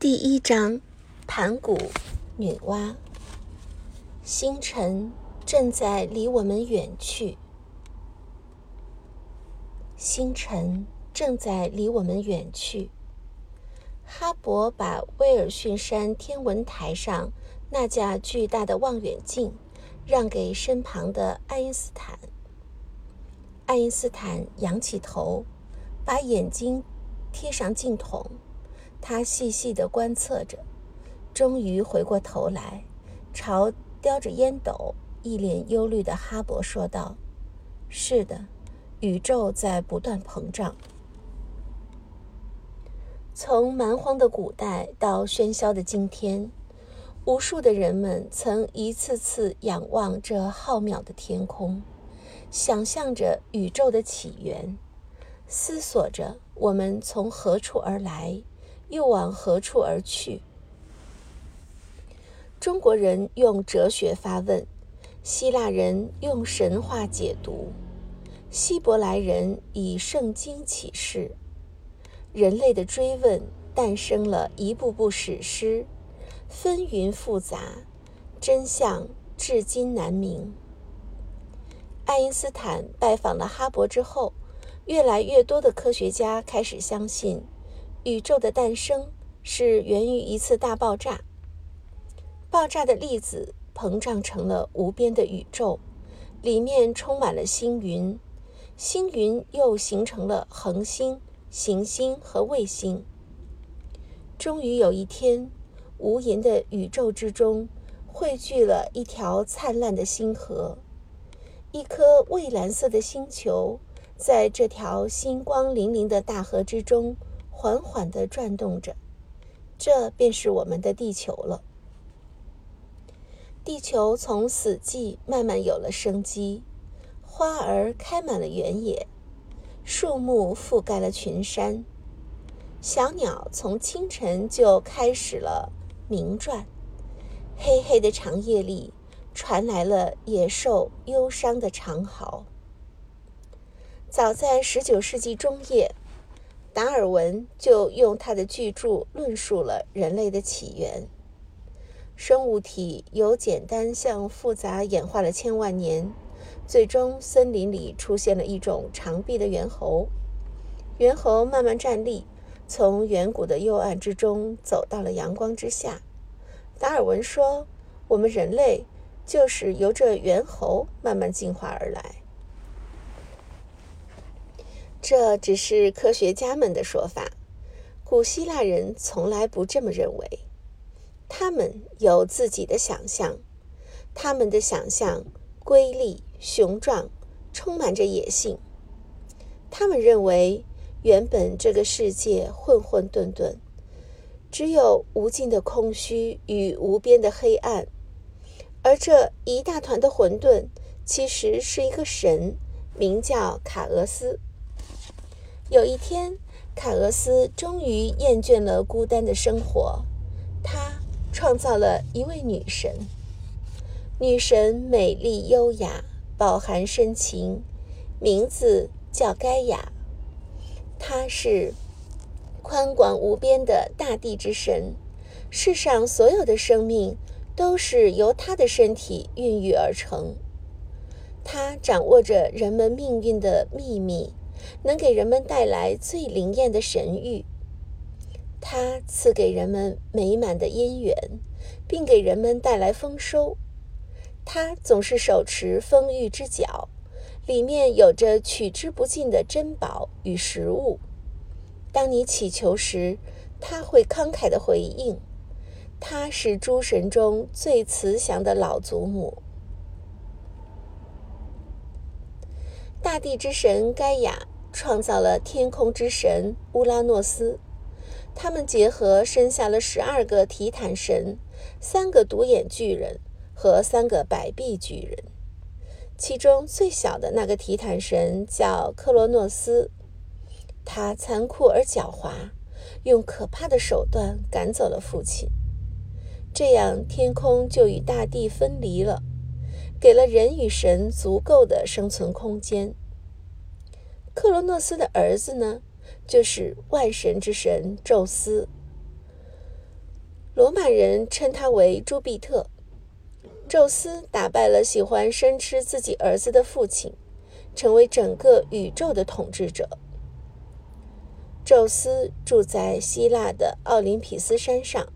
第一章，盘古女娲。星辰正在离我们远去，星辰正在离我们远去。哈勃把威尔逊山天文台上那架巨大的望远镜让给身旁的爱因斯坦。爱因斯坦仰起头，把眼睛贴上镜筒。他细细地观测着，终于回过头来，朝叼着烟斗、一脸忧虑的哈勃说道：“是的，宇宙在不断膨胀。从蛮荒的古代到喧嚣的今天，无数的人们曾一次次仰望这浩渺的天空，想象着宇宙的起源，思索着我们从何处而来。”又往何处而去？中国人用哲学发问，希腊人用神话解读，希伯来人以圣经启示。人类的追问诞生了一部部史诗，纷纭复杂，真相至今难明。爱因斯坦拜访了哈勃之后，越来越多的科学家开始相信。宇宙的诞生是源于一次大爆炸，爆炸的粒子膨胀成了无边的宇宙，里面充满了星云，星云又形成了恒星、行星和卫星。终于有一天，无垠的宇宙之中汇聚了一条灿烂的星河，一颗蔚蓝色的星球，在这条星光粼粼的大河之中。缓缓地转动着，这便是我们的地球了。地球从死寂慢慢有了生机，花儿开满了原野，树木覆盖了群山，小鸟从清晨就开始了鸣啭。黑黑的长夜里，传来了野兽忧伤的长嚎。早在十九世纪中叶。达尔文就用他的巨著论述了人类的起源。生物体由简单向复杂演化了千万年，最终森林里出现了一种长臂的猿猴。猿猴慢慢站立，从远古的幽暗之中走到了阳光之下。达尔文说：“我们人类就是由这猿猴慢慢进化而来。”这只是科学家们的说法，古希腊人从来不这么认为。他们有自己的想象，他们的想象瑰丽雄壮，充满着野性。他们认为，原本这个世界混混沌沌，只有无尽的空虚与无边的黑暗，而这一大团的混沌，其实是一个神，名叫卡俄斯。有一天，凯俄斯终于厌倦了孤单的生活，他创造了一位女神。女神美丽优雅，饱含深情，名字叫盖亚。她是宽广无边的大地之神，世上所有的生命都是由她的身体孕育而成。她掌握着人们命运的秘密。能给人们带来最灵验的神谕，它赐给人们美满的姻缘，并给人们带来丰收。它总是手持丰裕之角，里面有着取之不尽的珍宝与食物。当你祈求时，它会慷慨的回应。它是诸神中最慈祥的老祖母。大地之神盖亚创造了天空之神乌拉诺斯，他们结合生下了十二个提坦神、三个独眼巨人和三个百臂巨人。其中最小的那个提坦神叫克罗诺斯，他残酷而狡猾，用可怕的手段赶走了父亲，这样天空就与大地分离了。给了人与神足够的生存空间。克罗诺斯的儿子呢，就是万神之神宙斯。罗马人称他为朱庇特。宙斯打败了喜欢生吃自己儿子的父亲，成为整个宇宙的统治者。宙斯住在希腊的奥林匹斯山上，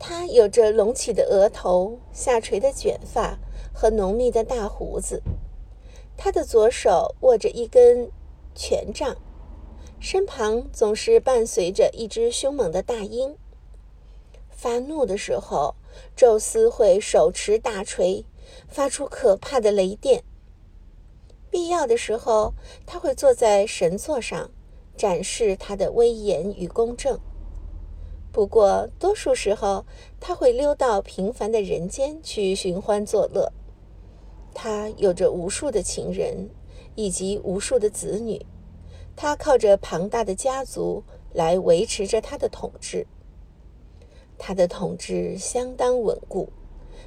他有着隆起的额头、下垂的卷发和浓密的大胡子。他的左手握着一根权杖，身旁总是伴随着一只凶猛的大鹰。发怒的时候，宙斯会手持大锤，发出可怕的雷电。必要的时候，他会坐在神座上。展示他的威严与公正。不过，多数时候他会溜到平凡的人间去寻欢作乐。他有着无数的情人以及无数的子女。他靠着庞大的家族来维持着他的统治。他的统治相当稳固，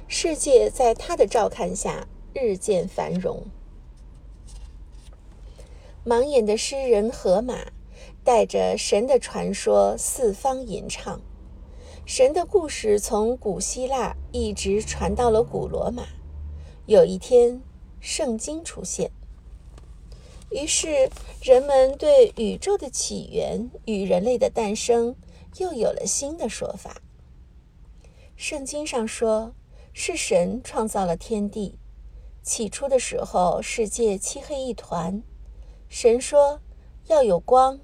世界在他的照看下日渐繁荣。盲眼的诗人荷马。带着神的传说四方吟唱，神的故事从古希腊一直传到了古罗马。有一天，圣经出现，于是人们对宇宙的起源与人类的诞生又有了新的说法。圣经上说，是神创造了天地，起初的时候，世界漆黑一团。神说要有光。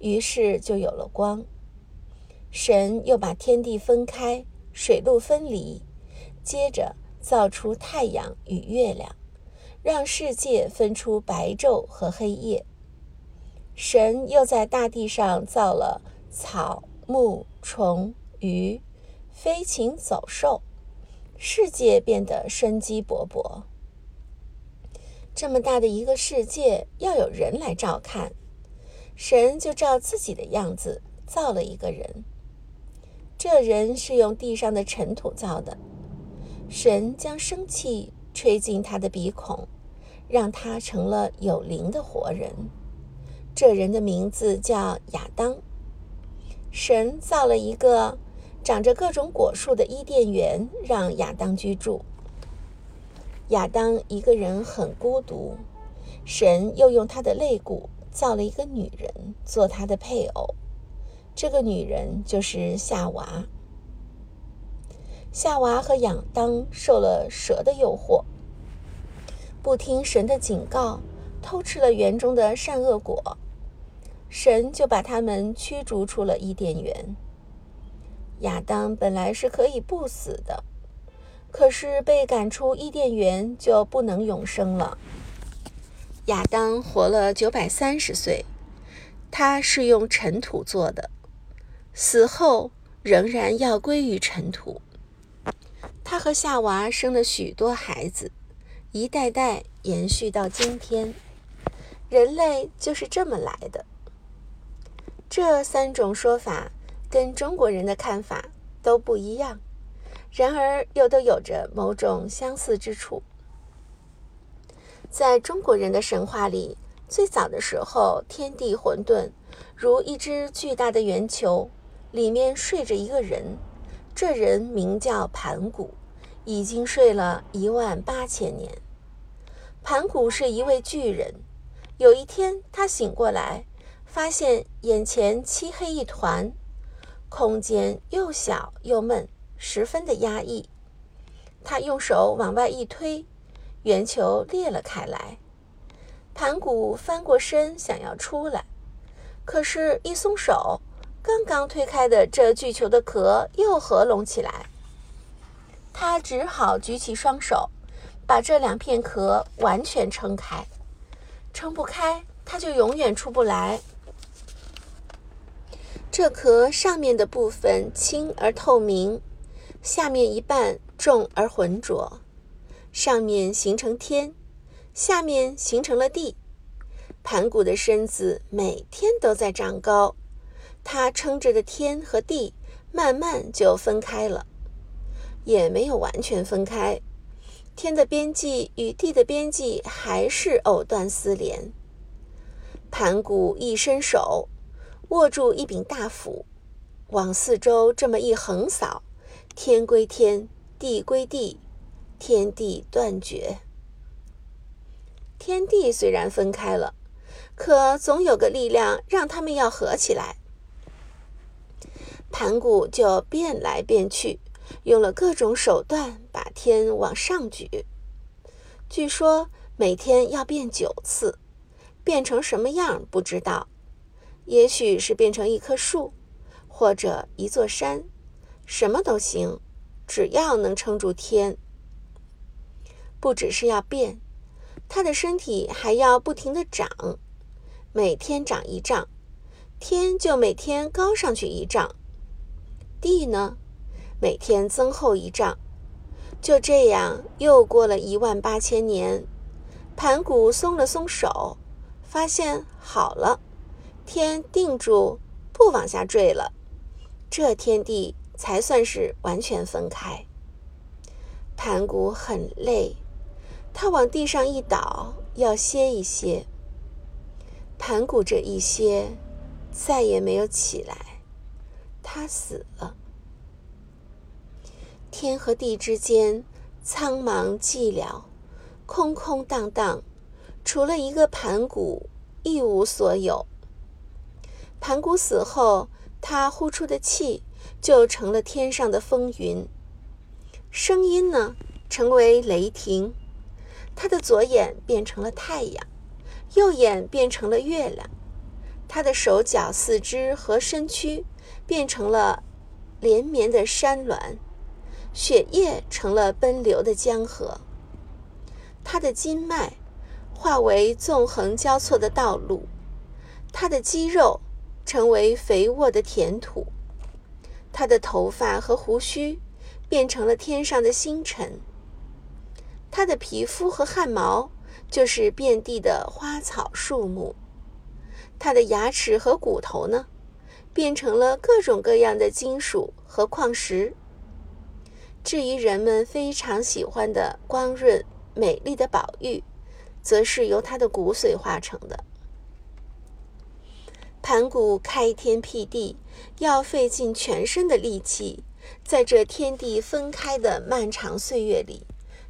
于是就有了光。神又把天地分开，水陆分离，接着造出太阳与月亮，让世界分出白昼和黑夜。神又在大地上造了草木虫鱼飞禽走兽，世界变得生机勃勃。这么大的一个世界，要有人来照看。神就照自己的样子造了一个人，这人是用地上的尘土造的。神将生气吹进他的鼻孔，让他成了有灵的活人。这人的名字叫亚当。神造了一个长着各种果树的伊甸园，让亚当居住。亚当一个人很孤独，神又用他的肋骨。造了一个女人做他的配偶，这个女人就是夏娃。夏娃和亚当受了蛇的诱惑，不听神的警告，偷吃了园中的善恶果，神就把他们驱逐出了伊甸园。亚当本来是可以不死的，可是被赶出伊甸园就不能永生了。亚当活了九百三十岁，他是用尘土做的，死后仍然要归于尘土。他和夏娃生了许多孩子，一代代延续到今天。人类就是这么来的。这三种说法跟中国人的看法都不一样，然而又都有着某种相似之处。在中国人的神话里，最早的时候，天地混沌，如一只巨大的圆球，里面睡着一个人。这人名叫盘古，已经睡了一万八千年。盘古是一位巨人。有一天，他醒过来，发现眼前漆黑一团，空间又小又闷，十分的压抑。他用手往外一推。圆球裂了开来，盘古翻过身想要出来，可是，一松手，刚刚推开的这巨球的壳又合拢起来。他只好举起双手，把这两片壳完全撑开。撑不开，他就永远出不来。这壳上面的部分轻而透明，下面一半重而浑浊。上面形成天，下面形成了地。盘古的身子每天都在长高，他撑着的天和地慢慢就分开了，也没有完全分开。天的边际与地的边际还是藕断丝连。盘古一伸手，握住一柄大斧，往四周这么一横扫，天归天，地归地，天地断绝。天地虽然分开了，可总有个力量让他们要合起来。盘古就变来变去，用了各种手段把天往上举。据说每天要变九次，变成什么样不知道，也许是变成一棵树，或者一座山，什么都行，只要能撑住天。不只是要变。他的身体还要不停的长，每天长一丈，天就每天高上去一丈；地呢，每天增厚一丈。就这样，又过了一万八千年，盘古松了松手，发现好了，天定住，不往下坠了，这天地才算是完全分开。盘古很累。他往地上一倒，要歇一歇。盘古这一歇，再也没有起来，他死了。天和地之间苍茫寂寥，空空荡荡，除了一个盘古，一无所有。盘古死后，他呼出的气就成了天上的风云，声音呢，成为雷霆。他的左眼变成了太阳，右眼变成了月亮，他的手脚、四肢和身躯变成了连绵的山峦，血液成了奔流的江河。他的筋脉化为纵横交错的道路，他的肌肉成为肥沃的田土，他的头发和胡须变成了天上的星辰。他的皮肤和汗毛就是遍地的花草树木，他的牙齿和骨头呢，变成了各种各样的金属和矿石。至于人们非常喜欢的光润美丽的宝玉，则是由它的骨髓化成的。盘古开天辟地，要费尽全身的力气，在这天地分开的漫长岁月里。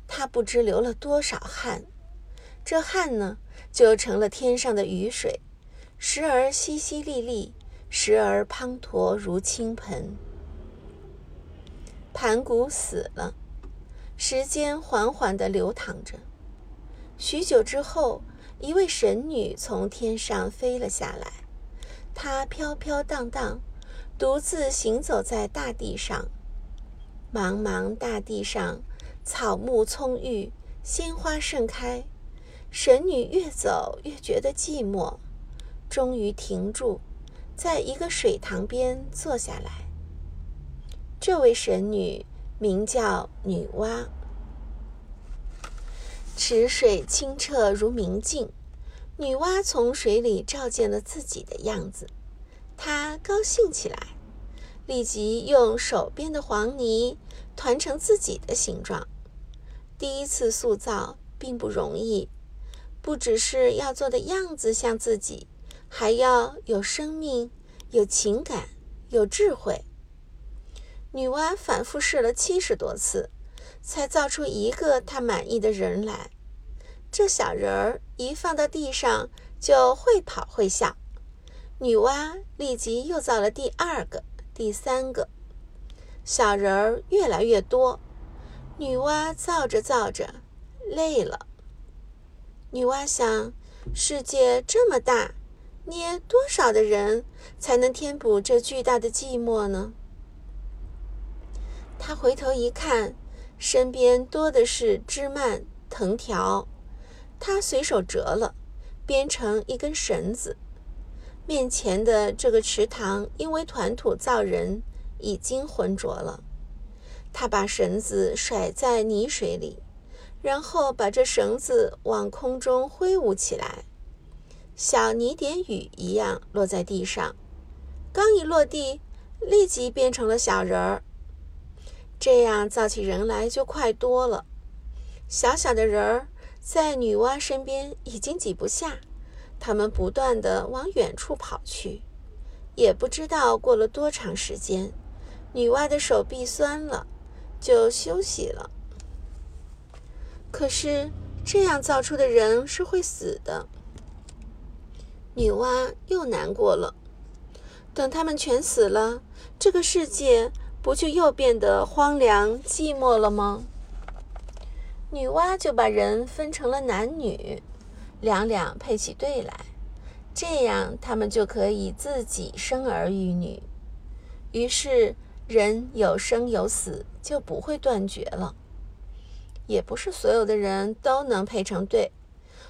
他不知流了多少汗，这汗呢，就成了天上的雨水，时而淅淅沥沥，时而滂沱如倾盆。盘古死了，时间缓缓地流淌着。许久之后，一位神女从天上飞了下来，她飘飘荡荡，独自行走在大地上，茫茫大地上。草木葱郁，鲜花盛开。神女越走越觉得寂寞，终于停住，在一个水塘边坐下来。这位神女名叫女娲。池水清澈如明镜，女娲从水里照见了自己的样子，她高兴起来，立即用手边的黄泥团成自己的形状。第一次塑造并不容易，不只是要做的样子像自己，还要有生命、有情感、有智慧。女娲反复试了七十多次，才造出一个她满意的人来。这小人儿一放到地上就会跑会笑。女娲立即又造了第二个、第三个，小人儿越来越多。女娲造着造着，累了。女娲想：世界这么大，捏多少的人才能填补这巨大的寂寞呢？他回头一看，身边多的是枝蔓藤条，他随手折了，编成一根绳子。面前的这个池塘，因为团土造人，已经浑浊了。他把绳子甩在泥水里，然后把这绳子往空中挥舞起来，小泥点雨一样落在地上。刚一落地，立即变成了小人儿。这样造起人来就快多了。小小的人儿在女娲身边已经挤不下，他们不断地往远处跑去。也不知道过了多长时间，女娲的手臂酸了，就休息了。可是这样造出的人是会死的。女娲又难过了。等他们全死了，这个世界不就又变得荒凉寂寞了吗？女娲就把人分成了男女，两两配起对来，这样他们就可以自己生儿育女。于是人有生有死，就不会断绝了。也不是所有的人都能配成对，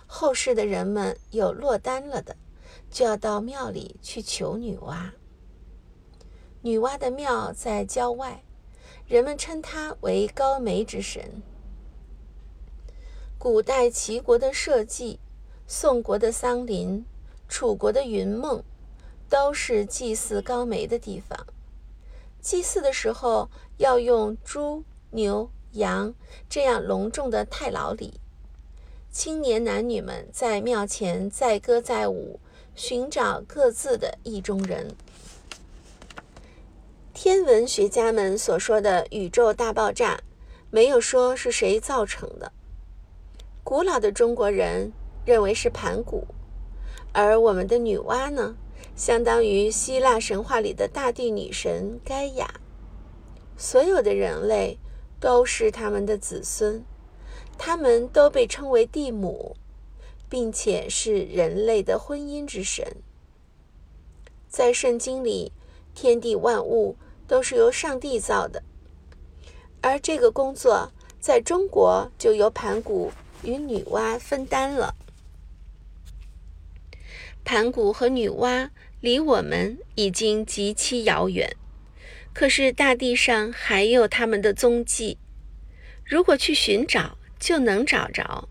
后世的人们有落单了的。就要到庙里去求女娲。女娲的庙在郊外，人们称她为高梅之神。古代齐国的社稷、宋国的桑林、楚国的云梦，都是祭祀高梅的地方。祭祀的时候要用猪、牛、羊这样隆重的太牢礼。青年男女们在庙前载歌载舞。寻找各自的意中人。天文学家们所说的宇宙大爆炸，没有说是谁造成的。古老的中国人认为是盘古，而我们的女娲呢，相当于希腊神话里的大地女神盖亚。所有的人类都是他们的子孙，他们都被称为地母。并且是人类的婚姻之神。在圣经里，天地万物都是由上帝造的，而这个工作在中国就由盘古与女娲分担了。盘古和女娲离我们已经极其遥远，可是大地上还有他们的踪迹，如果去寻找，就能找着。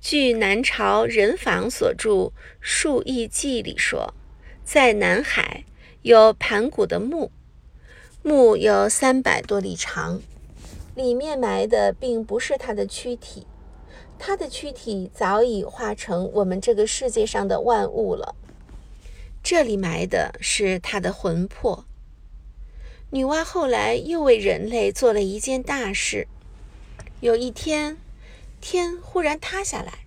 据南朝任坊所著《述异记》里说，在南海有盘古的墓，墓有三百多里长，里面埋的并不是他的躯体，他的躯体早已化成我们这个世界上的万物了。这里埋的是他的魂魄。女娲后来又为人类做了一件大事，有一天。天忽然塌下来，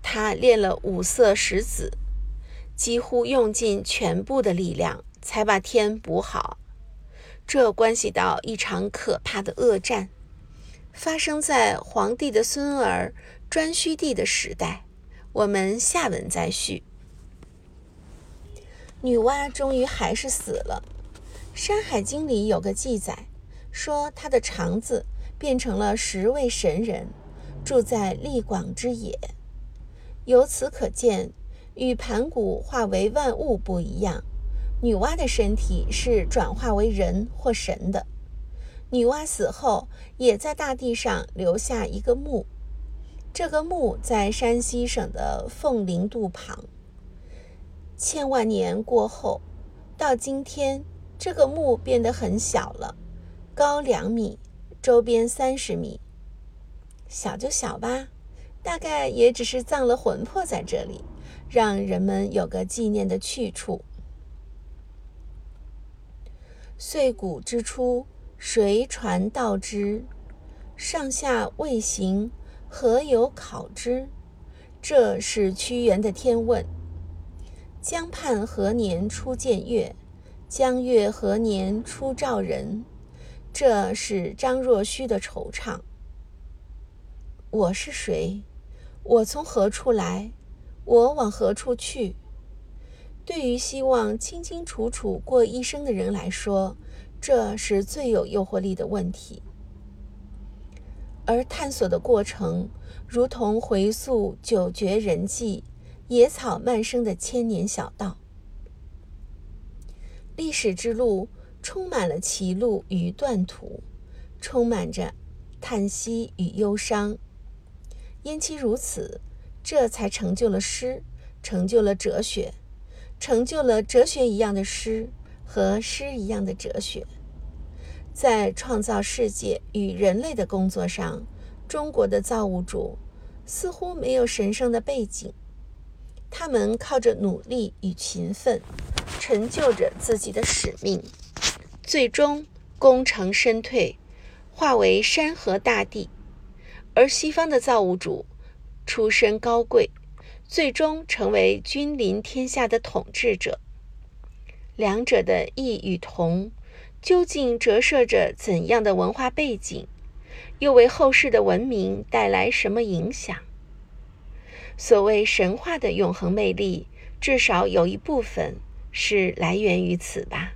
她练了五色石子，几乎用尽全部的力量才把天补好。这关系到一场可怕的恶战，发生在皇帝的孙儿颛顼帝的时代。我们下文再续。女娲终于还是死了，《山海经》里有个记载，说她的肠子变成了十位神人。住在利广之野，由此可见，与盘古化为万物不一样。女娲的身体是转化为人或神的。女娲死后，也在大地上留下一个墓，这个墓在山西省的凤林渡旁。千万年过后，到今天，这个墓变得很小了，高两米，周边三十米。小就小吧，大概也只是葬了魂魄在这里，让人们有个纪念的去处。碎骨之初，谁传道之？上下未行，何有考之？这是屈原的天问。江畔何年初见月？江月何年初照人？这是张若虚的惆怅。我是谁？我从何处来？我往何处去？对于希望清清楚楚过一生的人来说，这是最有诱惑力的问题。而探索的过程，如同回溯九绝人迹、野草漫生的千年小道。历史之路充满了歧路与断途，充满着叹息与忧伤。因其如此，这才成就了诗，成就了哲学，成就了哲学一样的诗和诗一样的哲学。在创造世界与人类的工作上，中国的造物主似乎没有神圣的背景，他们靠着努力与勤奋，成就着自己的使命，最终功成身退，化为山河大地；而西方的造物主出身高贵，最终成为君临天下的统治者。两者的异与同，究竟折射着怎样的文化背景？又为后世的文明带来什么影响？所谓神话的永恒魅力，至少有一部分是来源于此吧。